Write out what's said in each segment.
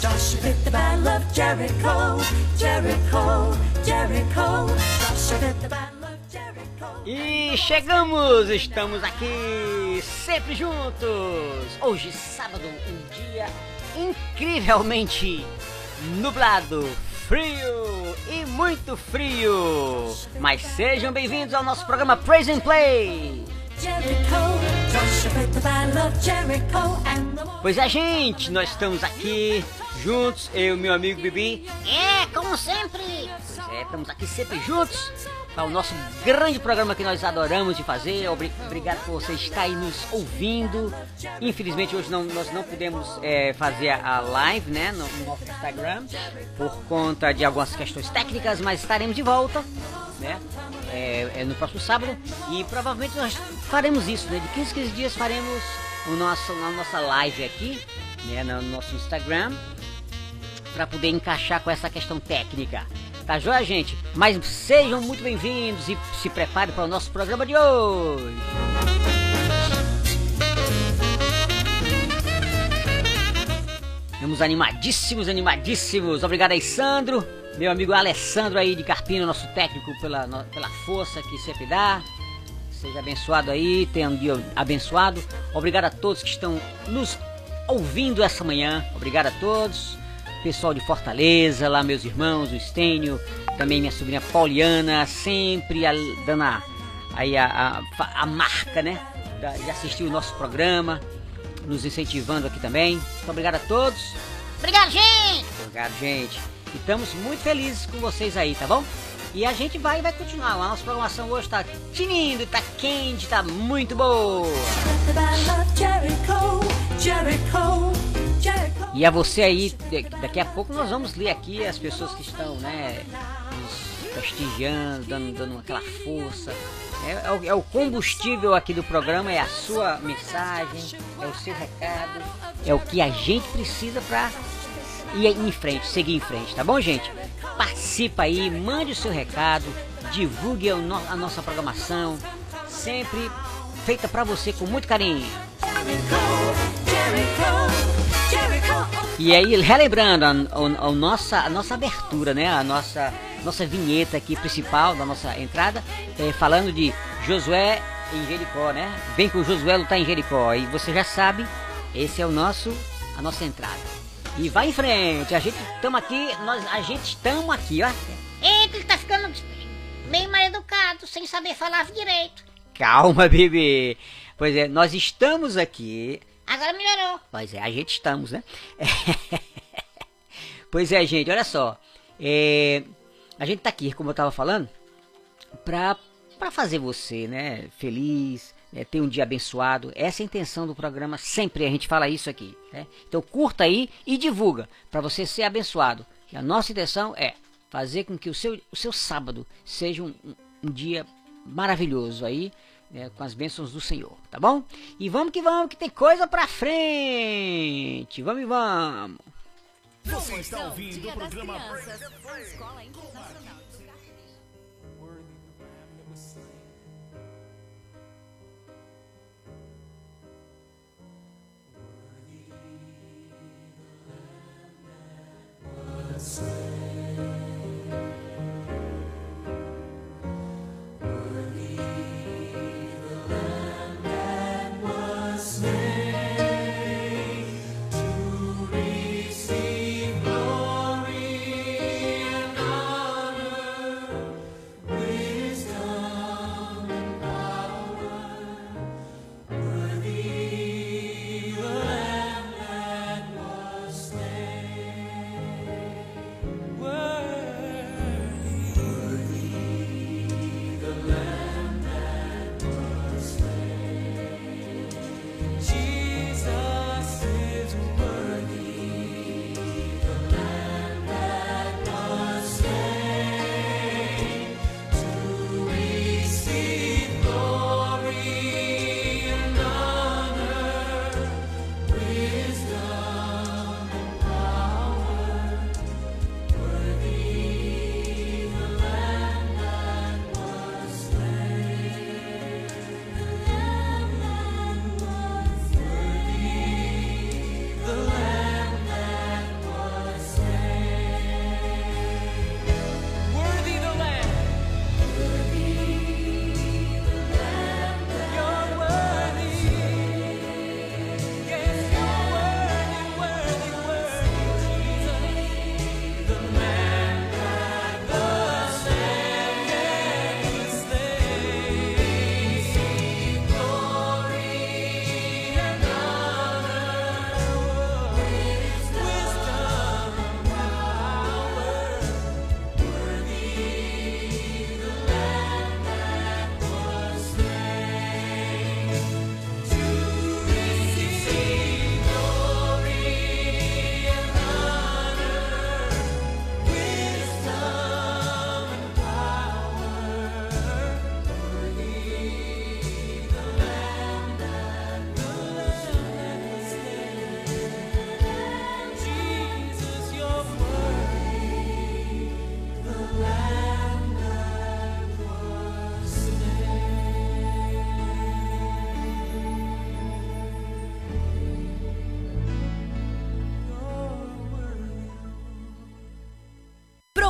Joshua fit the battle of Jericho, Jericho, Jericho. Joshua fit the battle of Jericho. E chegamos, estamos aqui sempre juntos. Hoje, sábado, um dia incrivelmente nublado, frio e muito frio. Mas sejam bem-vindos ao nosso programa Praise and Play. Pois é, gente, nós estamos aqui juntos, eu e meu amigo Bibi. É, como sempre. Pois é, estamos aqui sempre juntos para o nosso grande programa que nós adoramos de fazer. Obri- Obrigado por você estar aí nos ouvindo. Infelizmente hoje não, nós não pudemos é, fazer a live né, no, no nosso Instagram por conta de algumas questões técnicas, mas estaremos de volta né, é, é no próximo sábado e provavelmente nós faremos isso, né, de 15 15 dias faremos o nosso, a nossa live aqui né, no nosso Instagram para poder encaixar com essa questão técnica. Tá joia, gente? Mas sejam muito bem-vindos e se preparem para o nosso programa de hoje. Estamos animadíssimos, animadíssimos. Obrigado aí, Sandro. Meu amigo Alessandro aí de Carpina, nosso técnico, pela, pela força que sempre dá. Seja abençoado aí, tenha um dia abençoado. Obrigado a todos que estão nos ouvindo essa manhã. Obrigado a todos. Pessoal de Fortaleza, lá meus irmãos, o Estênio, também minha sobrinha Pauliana, sempre a- dando a, aí a, a, a marca, né? da- de assistir o nosso programa, nos incentivando aqui também. Muito obrigado a todos. Obrigado, gente. Obrigado, gente. E estamos muito felizes com vocês aí, tá bom? E a gente vai vai continuar. A nossa programação hoje tá tinindo, tá quente, tá muito boa. E a você aí, daqui a pouco nós vamos ler aqui as pessoas que estão, né, nos prestigiando, dando, dando aquela força. É, é o, é o combustível aqui do programa, é a sua mensagem, é o seu recado, é o que a gente precisa pra ir em frente, seguir em frente, tá bom, gente? Participa aí, mande o seu recado, divulgue o no- a nossa programação, sempre feita pra você com muito carinho. Jericho, Jericho. E aí, relembrando a, a- a nossa, a nossa abertura, né? A nossa, nossa vinheta aqui principal da nossa entrada, é, falando de Josué em Jericó, né? Que o Josué lutar em Jericó. E você já sabe, esse é o nosso, a nossa entrada. E vai em frente, a gente estamos aqui, nós, a gente estamos aqui, ó. Eita, ele tá ficando bem mal educado, sem saber falar direito. Calma, bebê. Pois é, nós estamos aqui Agora melhorou. Pois é, a gente estamos, né? pois é, gente, olha só. É, a gente tá aqui, como eu tava falando, pra, pra fazer você, né, feliz, né, ter um dia abençoado. Essa é a intenção do programa, sempre a gente fala isso aqui. Né? Então curta aí e divulga, pra você ser abençoado. E a nossa intenção é fazer com que o seu, o seu sábado seja um- um dia maravilhoso aí, é, com as bênçãos do Senhor, tá bom? E vamos que vamos, que tem coisa pra frente! Vamos e vamos! Você está ouvindo Dia o programa Crianças, Escola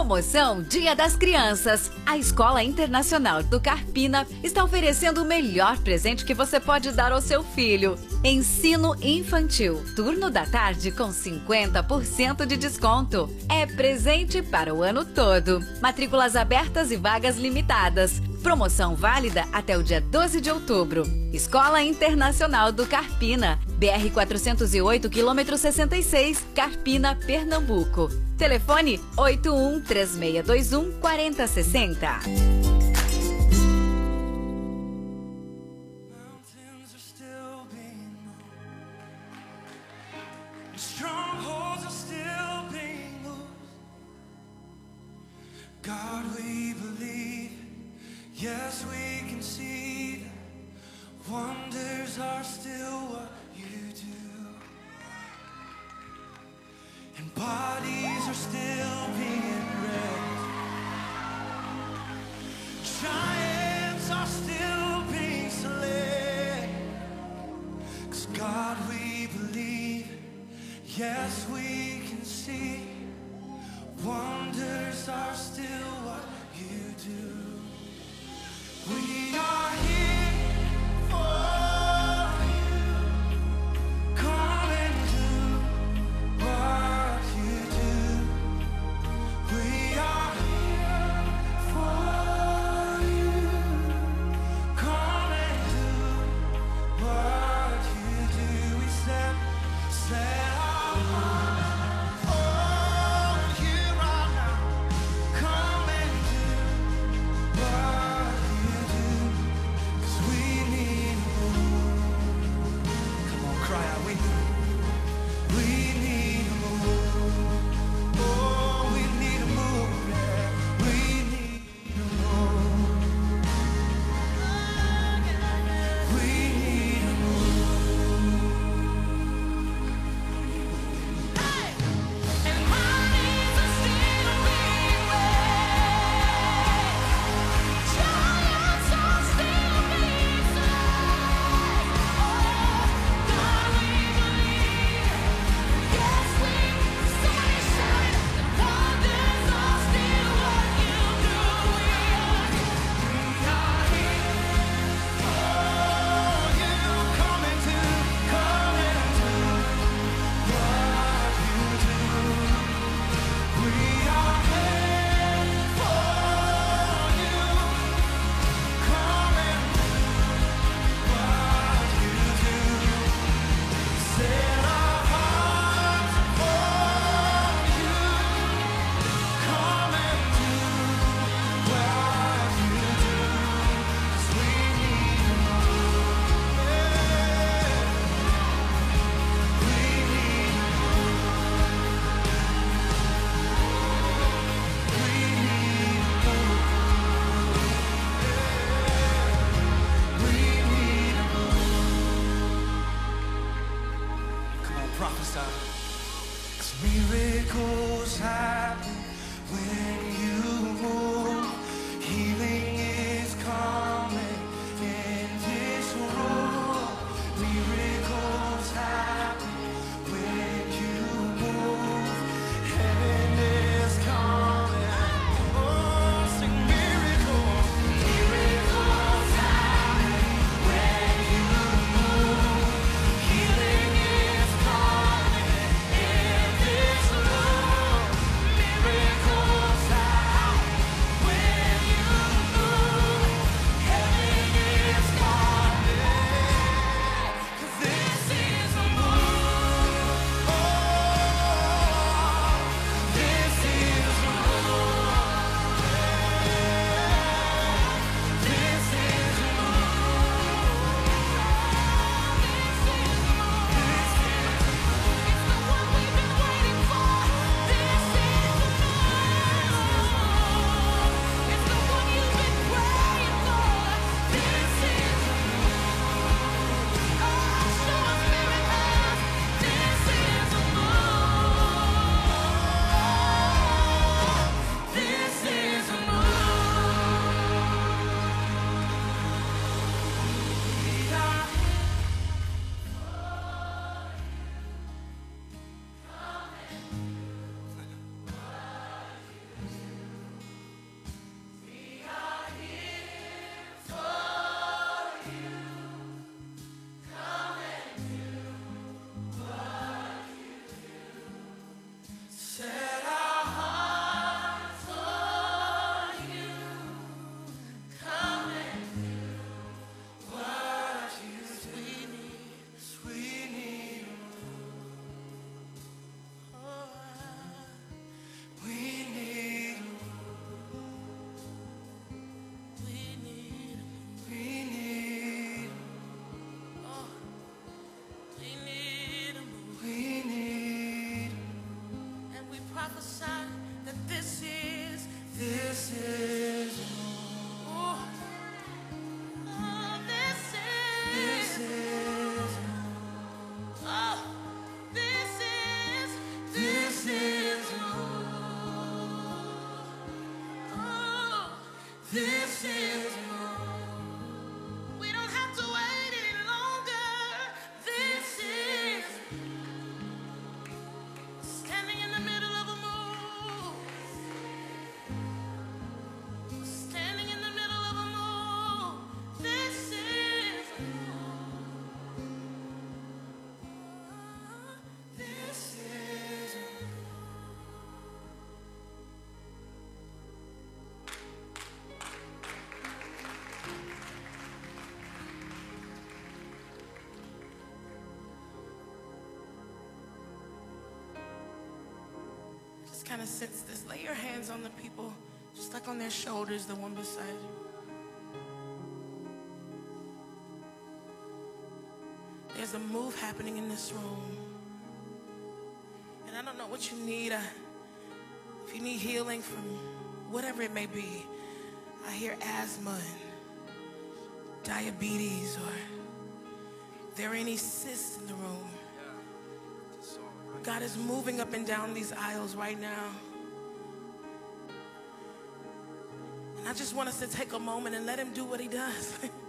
Promoção Dia das Crianças. A Escola Internacional do Carpina está oferecendo o melhor presente que você pode dar ao seu filho. Ensino infantil. Turno da tarde com 50% de desconto. É presente para o ano todo. Matrículas abertas e vagas limitadas. Promoção válida até o dia 12 de outubro. Escola Internacional do Carpina. BR 408, quilômetro 66, Carpina, Pernambuco. Telefone 81 3621 4060. Mountains are still being Kind of sense this. Lay your hands on the people, just like on their shoulders, the one beside you. There's a move happening in this room. And I don't know what you need. I, if you need healing from whatever it may be, I hear asthma and diabetes, or there are any cysts in the room. God is moving up and down these aisles right now. And I just want us to take a moment and let Him do what He does.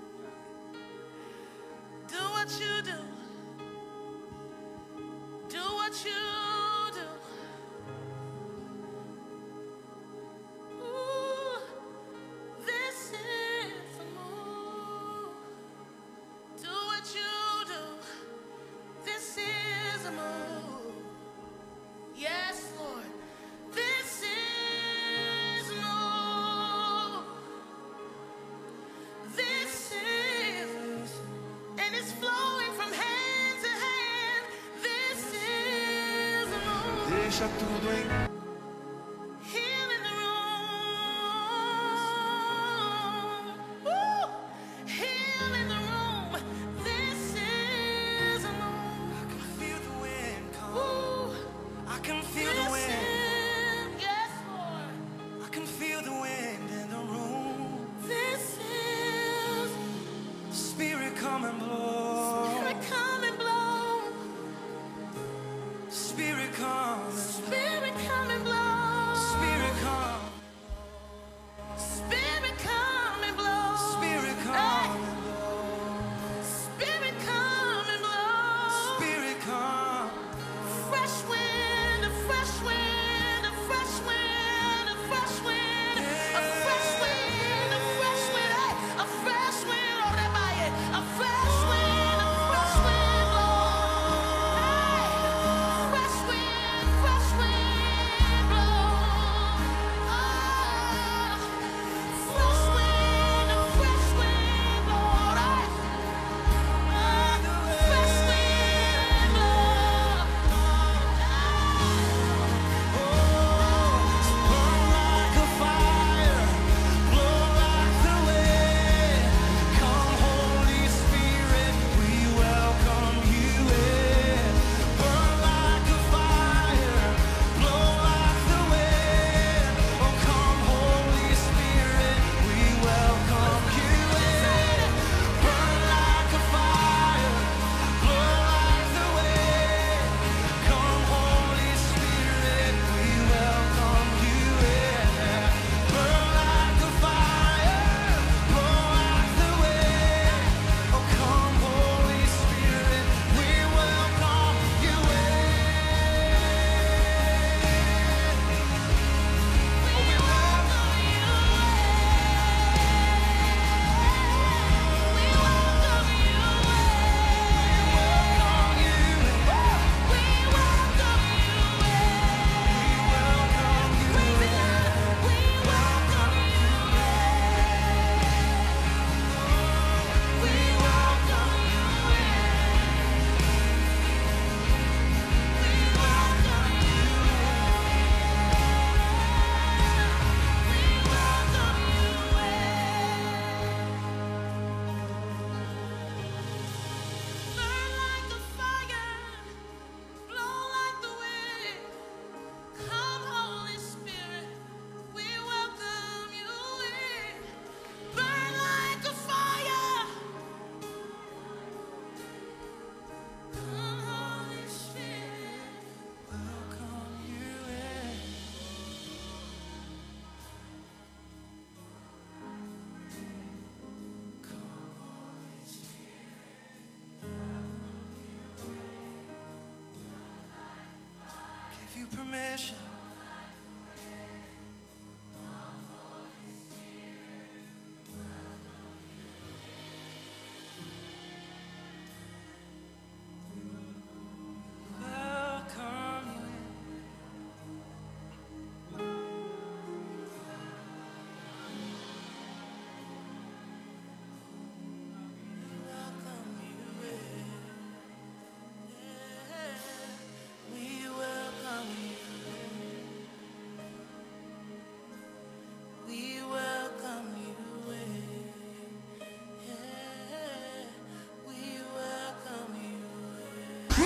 Deixa permission.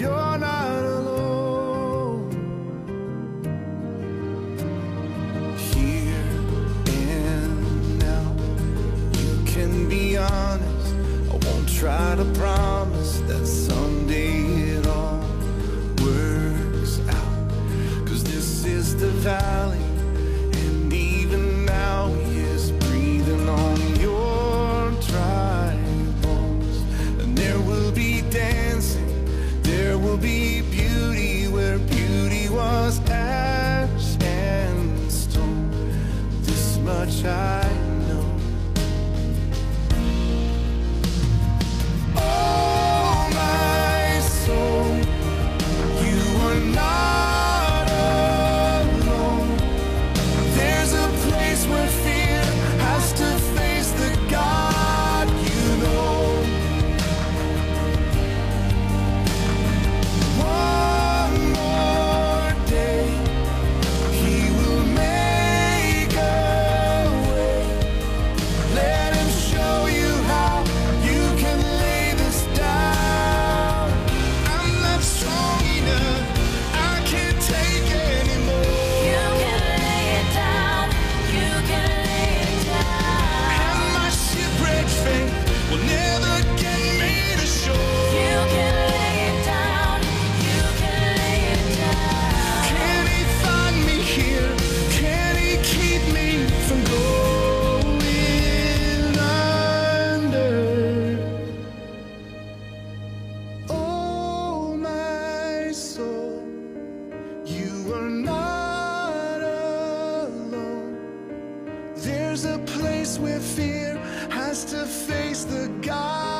you're not There's a place where fear has to face the God.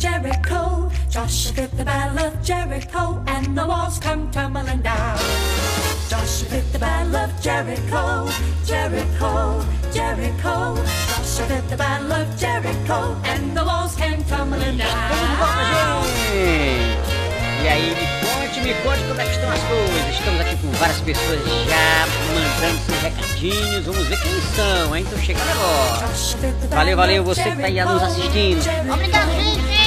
Jericho. Joshua fit the battle of Jericho, and the walls come tumbling down. Joshua fit the battle of Jericho, Jericho, Jericho. Joshua fit the battle of Jericho, and the walls came tumbling down. Gente! E aí, me conte, me conte como é que estão as coisas. Estamos aqui com várias pessoas já mandando seus recadinhos. Vamos ver quem são, hein? Então chega agora. Valeu, valeu, você que tá aí nos assistindo. Obrigado, gente.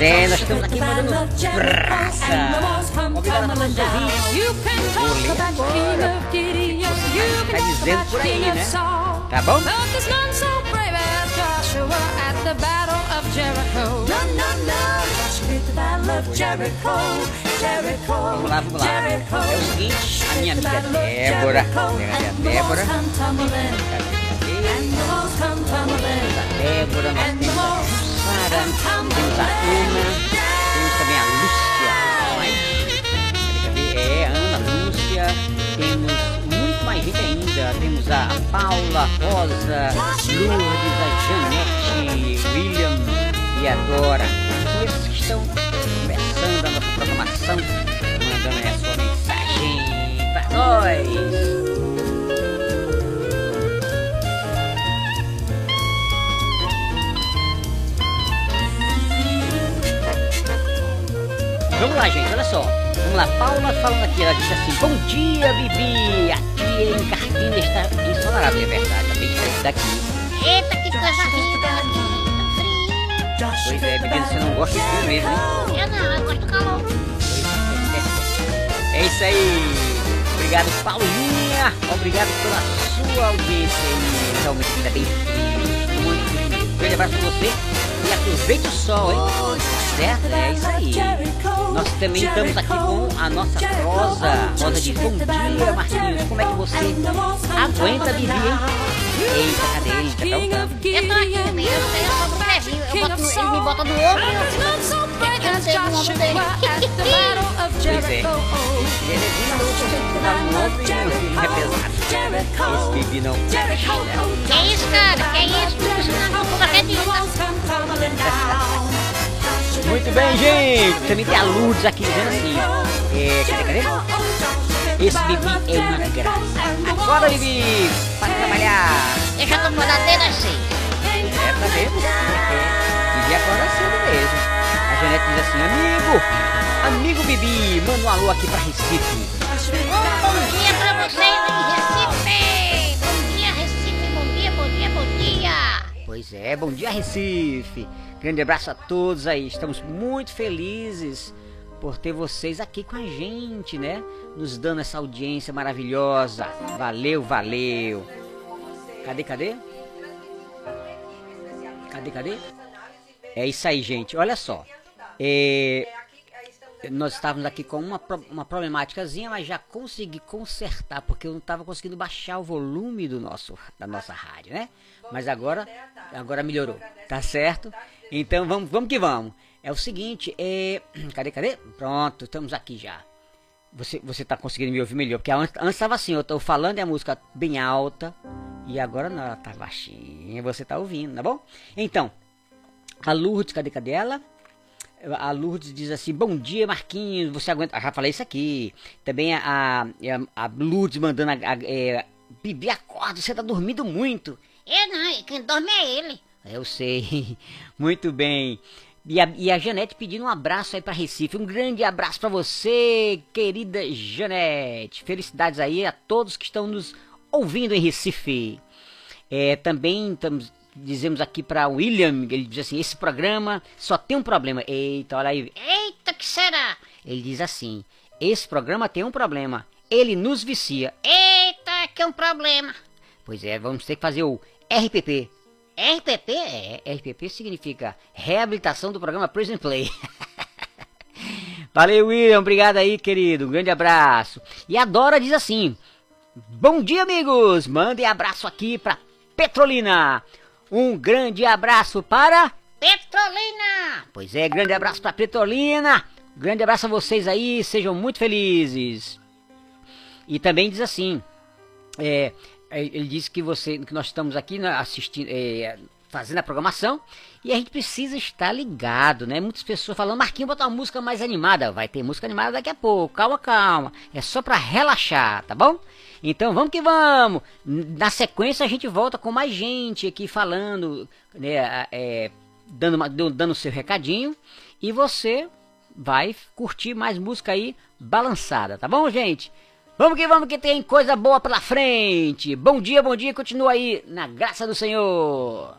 É, nós estamos aqui mandando praça. Obrigado a todos os ouvintes. Vou ler agora. Você tá dizendo por aí, né? Tá bom? Vamos lá, vamos lá. É o seguinte, a minha amiga Débora, minha Débora, Débora, nós temos temos a Ana, temos também a Lúcia. Cadê? É, Ana, Lúcia, temos muito mais gente ainda. Temos a Paula, Rosa, Lourdes, a Janete, William e a Dora. São esses que estão começando a nossa programação, mandando aí a sua mensagem pra nós. Vamos lá, gente, olha só. Vamos lá, Paula falando aqui, ela disse assim: Bom dia, Bibi. Aqui em Carpina está ensolarado, é verdade, tá bem diferente daqui. Eita, que coisa aqui. Tá Pois é, Bibi, você não gosta de frio mesmo, hein? frio. Eu não, eu gosto do calor. É isso aí. Obrigado, Paulinha. Obrigado pela sua audiência. aí. Realmente ainda bem frio. Muito frio. Um grande abraço pra você. E aproveite o sol, hein? Tá certo? É isso aí. Nós também estamos aqui com a nossa Rosa. Rosa diz, bom dia, Marquinhos. Como é que você aguenta, Bibi, hein? Eita, cadê ele? Já perguntando. Eu tô aqui, meu. Eu, eu sou do Brasil. Eu boto no, ele me bota no ombro e eu pegando ele no ombro dele. Pois é. Ele é vindo, tá no ombro e não é pesado. Esse Bibi não. Que isso, cara? Que isso? Isso não vou acredita. Muito bem, gente. Também tem a Lourdes aqui dizendo assim. É, cadê, cadê? Esse Bibi é uma graça. Acorda, Bibi, para trabalhar. Eu já tô mandando desde as seis. É pra ver. É. Bibi acorda cedo mesmo. A Janete diz assim, amigo, amigo Bibi, manda um alô aqui pra Recife. Bom dia pra vocês em Recife. Bom dia, Recife. Bom dia, bom dia, bom dia. Pois é, bom dia Recife. Grande abraço a todos aí. Estamos muito felizes por ter vocês aqui com a gente, né? Nos dando essa audiência maravilhosa. Valeu, valeu. Cadê, cadê? Cadê, cadê? É isso aí, gente. Olha só. É, nós estávamos aqui com uma, uma problemáticazinha, mas já consegui consertar, porque eu não estava conseguindo baixar o volume do nosso, da nossa rádio, né? Mas agora, agora melhorou, tá certo? Então vamos, vamos que vamos. É o seguinte, é... cadê, cadê? Pronto, estamos aqui já. Você, você tá conseguindo me ouvir melhor, porque antes, antes tava assim, eu tô falando e a música bem alta, e agora não, ela tá baixinha, você tá ouvindo, tá bom? Então, a Lourdes, cadê, cadê ela? A Lourdes diz assim: Bom dia, Marquinhos. Você aguenta. Ah, já falei isso aqui. Também a, a, a Lourdes mandando a. a é, Bibi, acorda, você tá dormindo muito. Eu não, quem dorme é ele. Eu sei. Muito bem. E a, e a Janete pedindo um abraço aí pra Recife. Um grande abraço pra você, querida Janete. Felicidades aí a todos que estão nos ouvindo em Recife. É, também estamos, dizemos aqui para William, ele diz assim, esse programa só tem um problema. Eita, olha aí. Eita, que será? Ele diz assim, esse programa tem um problema. Ele nos vicia. Eita, que é um problema. Pois é, vamos ter que fazer o RPP. RPP? É, RPP significa Reabilitação do Programa Prison Play. Valeu, William. Obrigado aí, querido. Um grande abraço. E a Dora diz assim: Bom dia, amigos. Mandem abraço aqui pra Petrolina. Um grande abraço para Petrolina! Pois é, grande abraço pra Petrolina. Grande abraço a vocês aí, sejam muito felizes. E também diz assim, é, ele disse que você, que nós estamos aqui né, assistindo, é, fazendo a programação e a gente precisa estar ligado, né? Muitas pessoas falando, Marquinhos, bota uma música mais animada. Vai ter música animada daqui a pouco, calma, calma. É só pra relaxar, tá bom? Então vamos que vamos. Na sequência a gente volta com mais gente aqui falando, né? É, dando, dando seu recadinho. E você vai curtir mais música aí balançada, tá bom, gente? Vamos que vamos que tem coisa boa pela frente. Bom dia, bom dia, continua aí na graça do Senhor.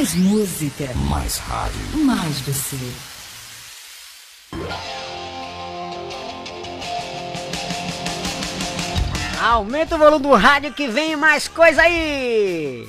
Mais música. Mais rádio. Mais você. Aumenta o volume do rádio que vem mais coisa aí.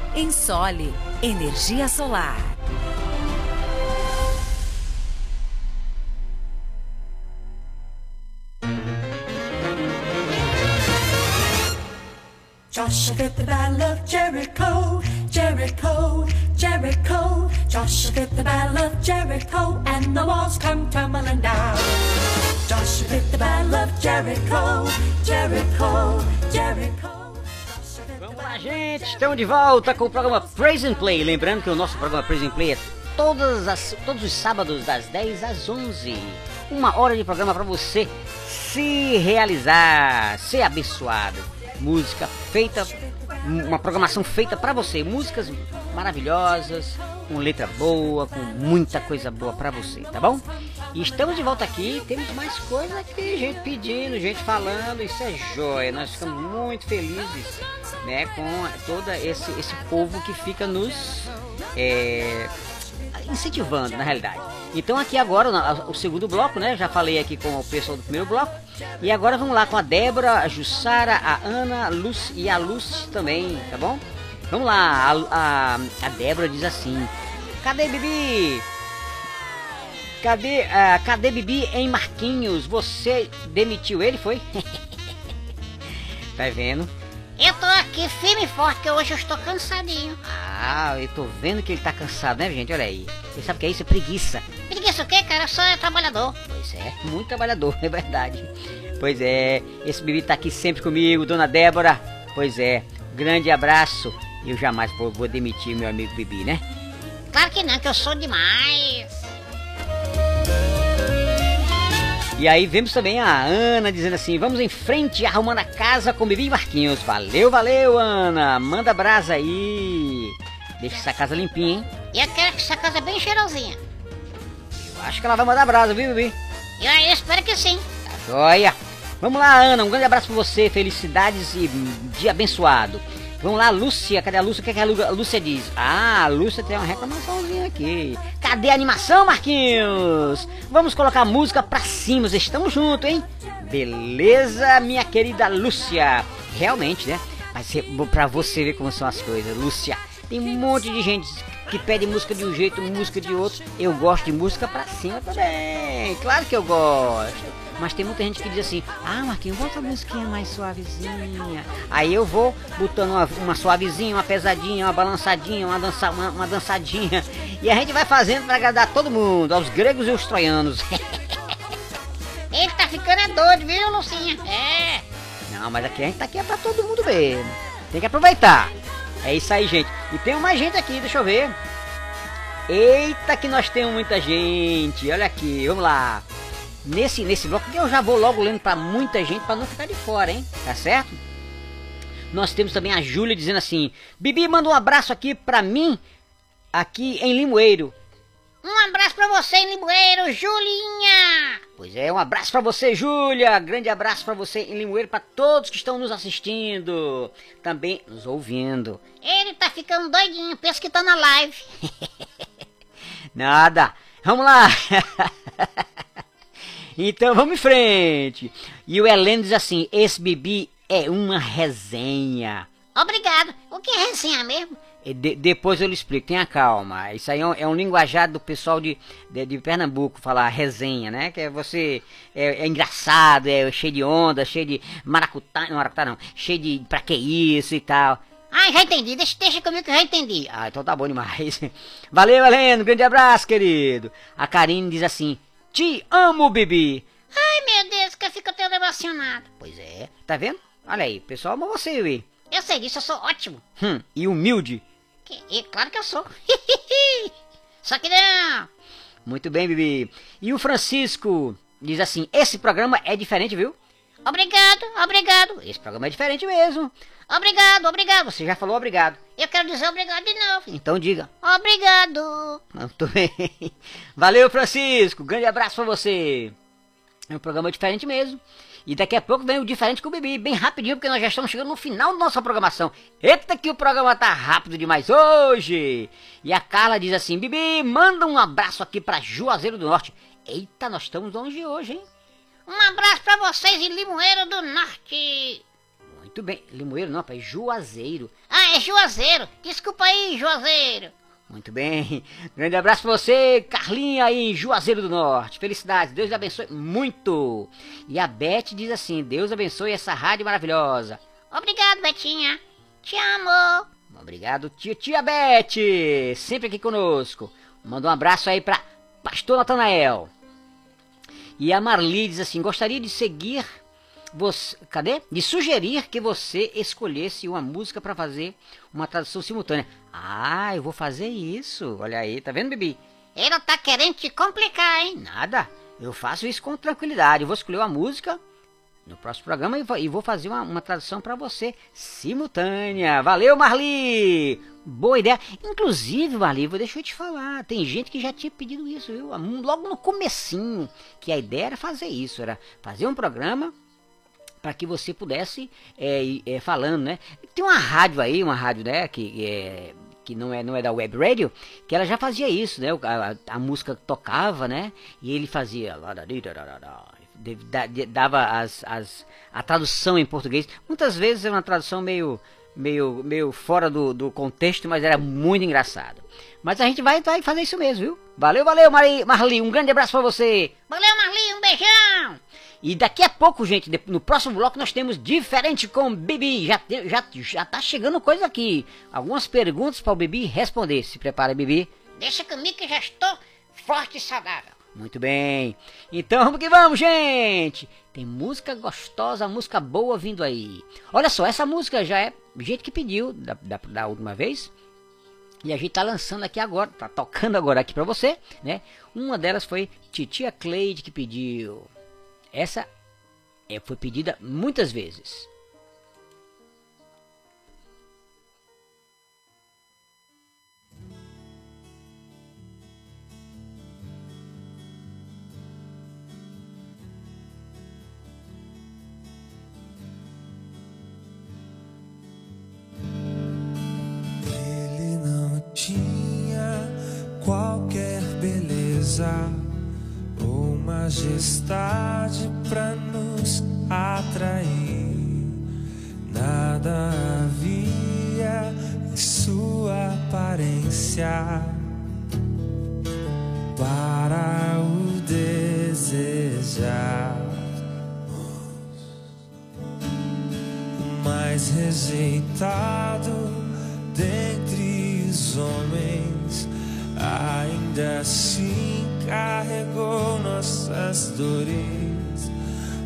Ensole Energia Solar. Joshua fit the battle of Jericho, Jericho, Jericho. Joshua fit the battle of Jericho, and the walls come tumbling down. Joshua fit the battle of Jericho, Jericho, Jericho. Joshua fit the Vamos lá, gente, estamos de volta com o programa Praise and Play. Lembrando que o nosso programa Praise and Play é todas as, todos os sábados, das 10 às 11. Uma hora de programa para você se realizar, ser abençoado. Música feita, uma programação feita para você. Músicas maravilhosas, com letra boa, com muita coisa boa para você, tá bom? E estamos de volta aqui, temos mais coisa aqui, gente pedindo, gente falando, isso é joia. Nós ficamos muito felizes, né, com todo esse, esse povo que fica nos é, incentivando, na realidade. Então aqui agora o segundo bloco, né? Já falei aqui com o pessoal do primeiro bloco. E agora vamos lá com a Débora, a Jussara, a Ana, a Lúcia e a Lúcia também, tá bom? Vamos lá, a, a, a Débora diz assim: Cadê Bibi? Cadê, ah, cadê Bibi em Marquinhos? Você demitiu ele, foi? tá vendo? Eu tô aqui firme e forte, que hoje eu estou cansadinho. Ah, eu tô vendo que ele tá cansado, né, gente? Olha aí. Você sabe o que é isso? É preguiça. Preguiça o quê, cara? Eu sou trabalhador. Pois é, muito trabalhador, é verdade. Pois é, esse bebê tá aqui sempre comigo, dona Débora. Pois é, grande abraço. Eu jamais vou, vou demitir meu amigo Bibi, né? Claro que não, que eu sou demais. E aí vemos também a Ana dizendo assim: vamos em frente arrumando a casa com Bibi e Marquinhos. Valeu, valeu, Ana. Manda brasa aí. Deixa essa casa limpinha, hein? E eu quero que essa casa é bem cheirosinha. Eu acho que ela vai mandar brasa, viu, Bibi? E aí eu espero que sim. Tá joia. Vamos lá, Ana. Um grande abraço pra você. Felicidades e hum, dia abençoado. Vamos lá, Lúcia. Cadê a Lúcia? O que, é que a Lúcia diz? Ah, a Lúcia tem uma reclamaçãozinha aqui. Cadê a animação, Marquinhos? Vamos colocar a música pra cima. Estamos juntos, hein? Beleza, minha querida Lúcia. Realmente, né? Mas pra você ver como são as coisas. Lúcia, Tem um monte de gente que pede música de um jeito, música de outro. Eu gosto de música pra cima também. Claro que eu gosto. Mas tem muita gente que diz assim: Ah, Marquinhos, bota a musiquinha mais suavezinha. Aí eu vou botando uma, uma suavezinha, uma pesadinha, uma balançadinha, uma, dança, uma, uma dançadinha. E a gente vai fazendo pra agradar todo mundo, aos gregos e aos troianos. Ele tá ficando é doido, viu, Lucinha? É. Não, mas aqui a gente tá aqui é pra todo mundo mesmo. Tem que aproveitar. É isso aí, gente. E tem mais gente aqui, deixa eu ver. Eita, que nós temos muita gente. Olha aqui, vamos lá. Nesse, nesse bloco eu já vou logo lendo para muita gente para não ficar de fora, hein? Tá certo? Nós temos também a Júlia dizendo assim: Bibi, manda um abraço aqui para mim, aqui em Limoeiro. Um abraço pra você, em Limoeiro, Julinha! Pois é, um abraço para você, Júlia. Grande abraço para você em Limoeiro, para todos que estão nos assistindo, também nos ouvindo. Ele tá ficando doidinho, pensa que tá na live. Nada. Vamos lá. então vamos em frente. E o Heleno diz assim: esse Bibi é uma resenha. Obrigado. O que é resenha mesmo? De- depois eu lhe explico, tenha calma. Isso aí é um, é um linguajar do pessoal de, de, de Pernambuco, falar resenha, né? Que é você é, é engraçado, é cheio de onda, cheio de maracutá, não maracutá não, cheio de pra que isso e tal. Ah, já entendi. Deixa, deixa comigo que eu já entendi. Ah, então tá bom demais. Valeu, Heleno, grande abraço, querido. A Karine diz assim: Te amo, Bibi. Ai, meu Deus, que eu fico tão emocionado. Pois é, tá vendo? Olha aí, o pessoal ama você, Ui. Eu sei disso, eu sou ótimo. Hum, e humilde. Que, e, claro que eu sou. Só que não. Muito bem, Bibi. E o Francisco diz assim: Esse programa é diferente, viu? Obrigado, obrigado. Esse programa é diferente mesmo. Obrigado, obrigado. Você já falou obrigado. Eu quero dizer obrigado de novo. Então diga. Obrigado. Muito bem. Valeu, Francisco. Grande abraço pra você. É um programa diferente mesmo. E daqui a pouco vem o diferente com o Bibi, bem rapidinho, porque nós já estamos chegando no final da nossa programação. Eita que o programa tá rápido demais hoje! E a Carla diz assim, Bibi, manda um abraço aqui pra Juazeiro do Norte. Eita, nós estamos longe hoje, hein? Um abraço pra vocês em Limoeiro do Norte. Muito bem, Limoeiro não, pai, Juazeiro. Ah, é Juazeiro. Desculpa aí, Juazeiro. Muito bem. Grande abraço pra você, Carlinha aí em Juazeiro do Norte. Felicidades, Deus abençoe muito. E a Beth diz assim: Deus abençoe essa rádio maravilhosa. Obrigado, Betinha. Te amo. Obrigado, tia, tia Beth, sempre aqui conosco. Manda um abraço aí pra Pastor Natanael. E a Marli diz assim: gostaria de seguir você, cadê? De sugerir que você escolhesse uma música para fazer uma tradução simultânea. Ah, eu vou fazer isso. Olha aí, tá vendo, Bibi? Ele tá querendo te complicar, hein? Nada. Eu faço isso com tranquilidade. Eu vou escolher uma música no próximo programa e vou- fazer uma, uma tradução para você simultânea. Valeu, Marli! Boa ideia. Inclusive, Marli, deixa eu te falar. Tem gente que já tinha pedido isso, viu? Logo no comecinho, que a ideia era fazer isso, era fazer um programa para que você pudesse é, é, falando, né? Tem uma rádio aí, uma rádio, né, que é, que não é não é da web radio, que ela já fazia isso, né? O- A, a música tocava, né? E ele fazia dava as, as a tradução em português. Muitas vezes é uma tradução meio meio meio fora do, do contexto, mas era muito engraçado. Mas a gente vai, vai fazer isso mesmo, viu? Valeu, valeu, Marli, Marli, um grande abraço para você. Valeu, Marli, um beijão. E daqui a pouco, gente, no próximo bloco nós temos diferente com Bibi. Já, já, já tá chegando coisa aqui. Algumas perguntas para o Bibi responder. Se prepara, Bibi. Deixa comigo que já estou forte e saudável. Muito bem. Então vamos que vamos, gente. Tem música gostosa, música boa vindo aí. Olha só, essa música já é gente que pediu da, da, da última vez. E a gente tá lançando aqui agora, tá tocando agora aqui pra você, né? Uma delas foi Titia Cleide que pediu. Essa é, foi pedida muitas vezes. Ele não tinha qualquer beleza majestade para nos atrair. Nada havia em sua carência para o desejar. Mais rejeitado dentre os homens, ainda assim carregou nossas dores.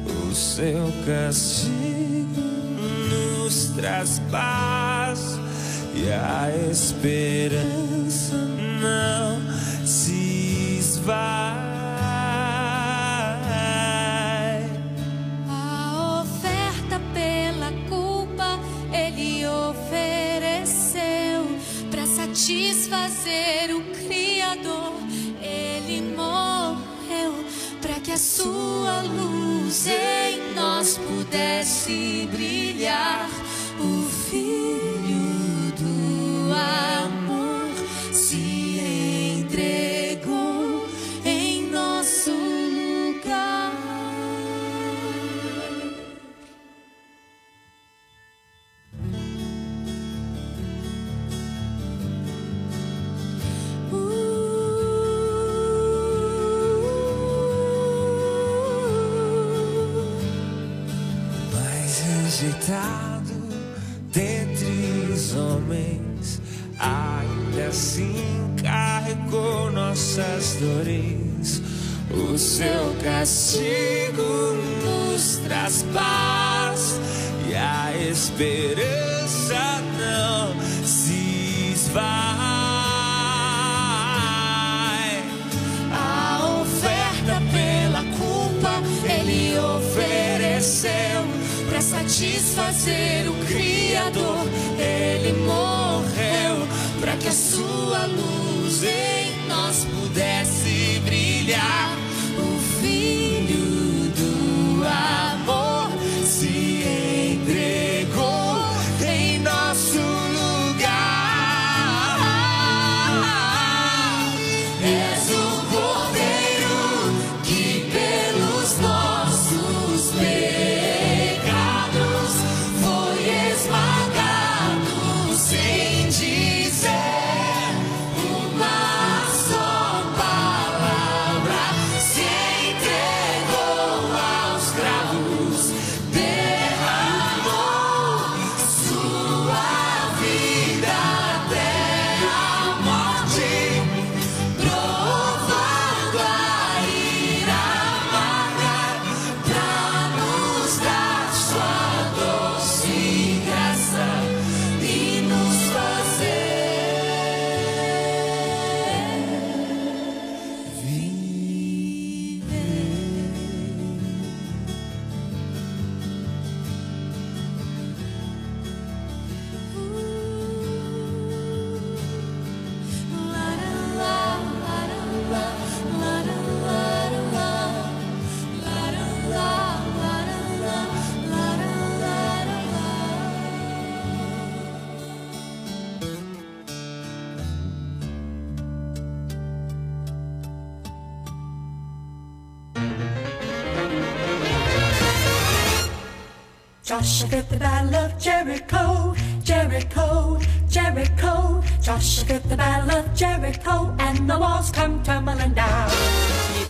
O seu castigo nos traz paz e a esperança não se esvai. Satisfazer o a sua luz em nós pudesse brilhar. A Joshua the battle of Jericho, Jericho, Jericho. Joshua the battle of Jericho, and the walls come tumbling down.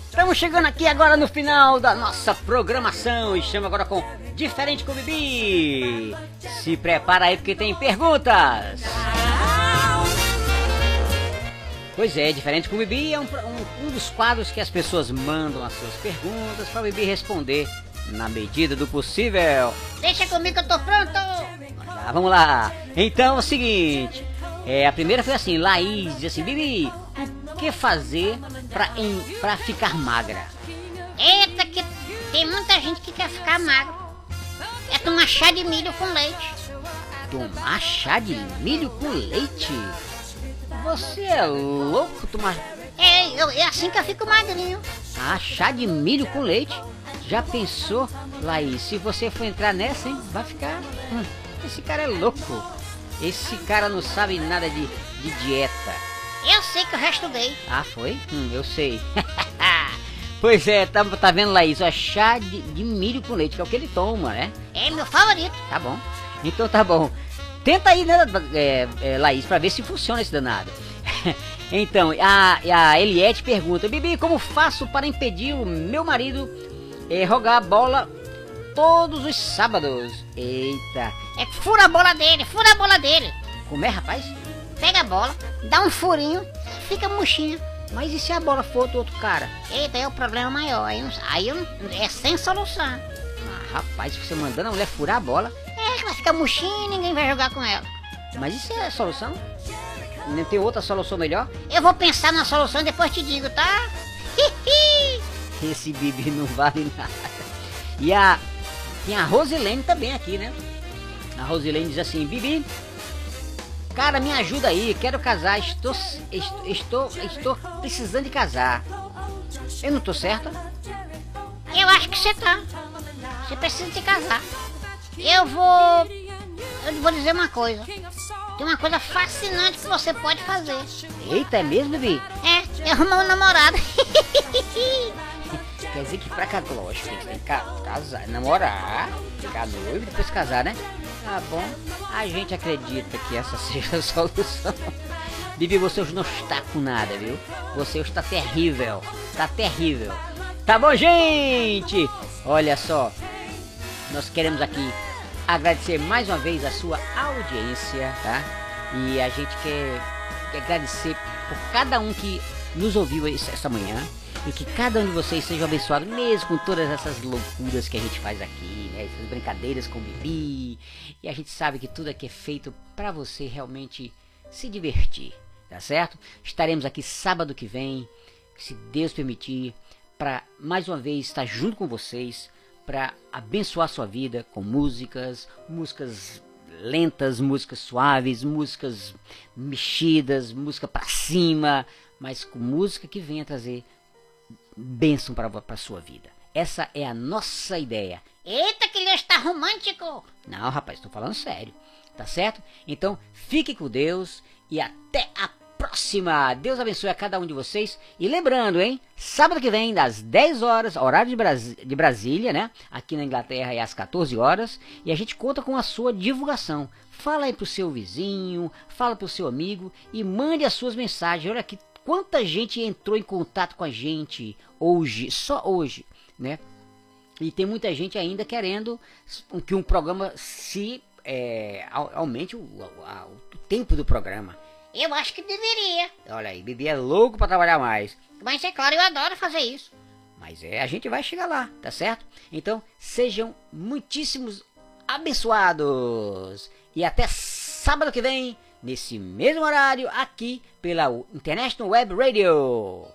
Estamos chegando aqui agora no final da nossa programação. Estamos agora com Diferente com o Bibi. Se prepara aí porque tem perguntas. Pois é, Diferente com o Bibi é um, um- um dos quadros que as pessoas mandam as suas perguntas para o Bibi responder na medida do possível. Deixa comigo que eu tô pronto. Tá, vamos lá. Então é o seguinte. É, a primeira foi assim, Laís diz assim, Bibi, o que fazer pra, em, pra ficar magra? Eita, que tem muita gente que quer ficar magro. É tomar chá de milho com leite. Tomar chá de milho com leite? Você é louco tomar É, eu- é assim que eu fico magrinho. ah, chá de milho com leite? Já pensou, Laís, se você for entrar nessa, hein? Vai ficar. hum, esse cara é louco. Esse cara não sabe nada de, de dieta. Eu sei que eu já estudei. Ah, foi? Hum, eu sei. pois é, tá, tá vendo, Laís? Ó, chá de, de milho com leite, que é o que ele toma, né? É meu favorito. Tá bom. Então tá bom. Tenta aí, né, é, é, Laís, pra ver se funciona esse danado. então, a, a Eliette pergunta: Bibi, como faço para impedir o meu marido é, jogar a bola todos os sábados? Eita, É fura a bola dele, fura a bola dele. como é, rapaz? Pega a bola, dá um furinho, fica murchinho. Mas e se a bola for do outro cara? Eita, é o problema maior. Aí, aí é sem solução. Ah, rapaz, você mandando a mulher furar a bola, É, que vai ficar murchinho e ninguém vai jogar com ela. mas isso é a solução? Não tem outra solução melhor? Eu vou pensar na solução e depois te digo, tá? Esse Bibi não vale nada. E a. Tem a Rosilene também aqui, né? A Rosilene diz assim, Bibi, cara, me ajuda aí, quero casar, estou, estou, estou, estou precisando de casar. Eu não tô certa? Eu acho que você tá. Você precisa se casar. Eu vou. Eu vou dizer uma coisa. Tem uma coisa fascinante que você pode fazer. Eita, é mesmo, Bibi? É, é arrumar um namorado. Quer dizer que pra casar, tem que ca- casar, namorar, ficar noivo e depois casar, né? Tá bom. A gente acredita que essa seja a solução. Bibi, você hoje não está com nada, viu? Você hoje está terrível. Tá terrível. Tá bom, gente? Olha só. Nós queremos aqui agradecer mais uma vez a sua audiência, tá? E a gente quer, agradecer por cada um que nos ouviu essa manhã. E que cada um de vocês seja abençoado, mesmo com todas essas loucuras que a gente faz aqui, né? Essas brincadeiras com o Bibi. E a gente sabe que tudo aqui é feito para você realmente se divertir, tá certo? Estaremos aqui sábado que vem, se Deus permitir, para mais uma vez estar junto com vocês, para abençoar sua vida com músicas, músicas lentas, músicas suaves, músicas mexidas, música para cima, mas com música que venha trazer bênção para a sua vida. Essa é a nossa ideia. Eita, que ele está romântico. Não, rapaz, estou falando sério. Tá certo? Então, fique com Deus e até a próxima. Deus abençoe a cada um de vocês. E lembrando, hein? Sábado que vem, das 10 horas, horário de, de Brasília, né? Aqui na Inglaterra é às 14 horas. E a gente conta com a sua divulgação. Fala aí pro seu vizinho, fala pro seu amigo e mande as suas mensagens. Olha aqui quanta gente entrou em contato com a gente hoje, só hoje, né? E tem muita gente ainda querendo que um programa se é, au- aumente o, a- o tempo do programa. Eu acho que deveria. Olha aí, Bibi é louco para trabalhar mais. Mas é claro, eu adoro fazer isso. Mas é, a gente vai chegar lá, tá certo? Então, sejam muitíssimos abençoados. E até sábado que vem, nesse mesmo horário, aqui pela International Web Radio.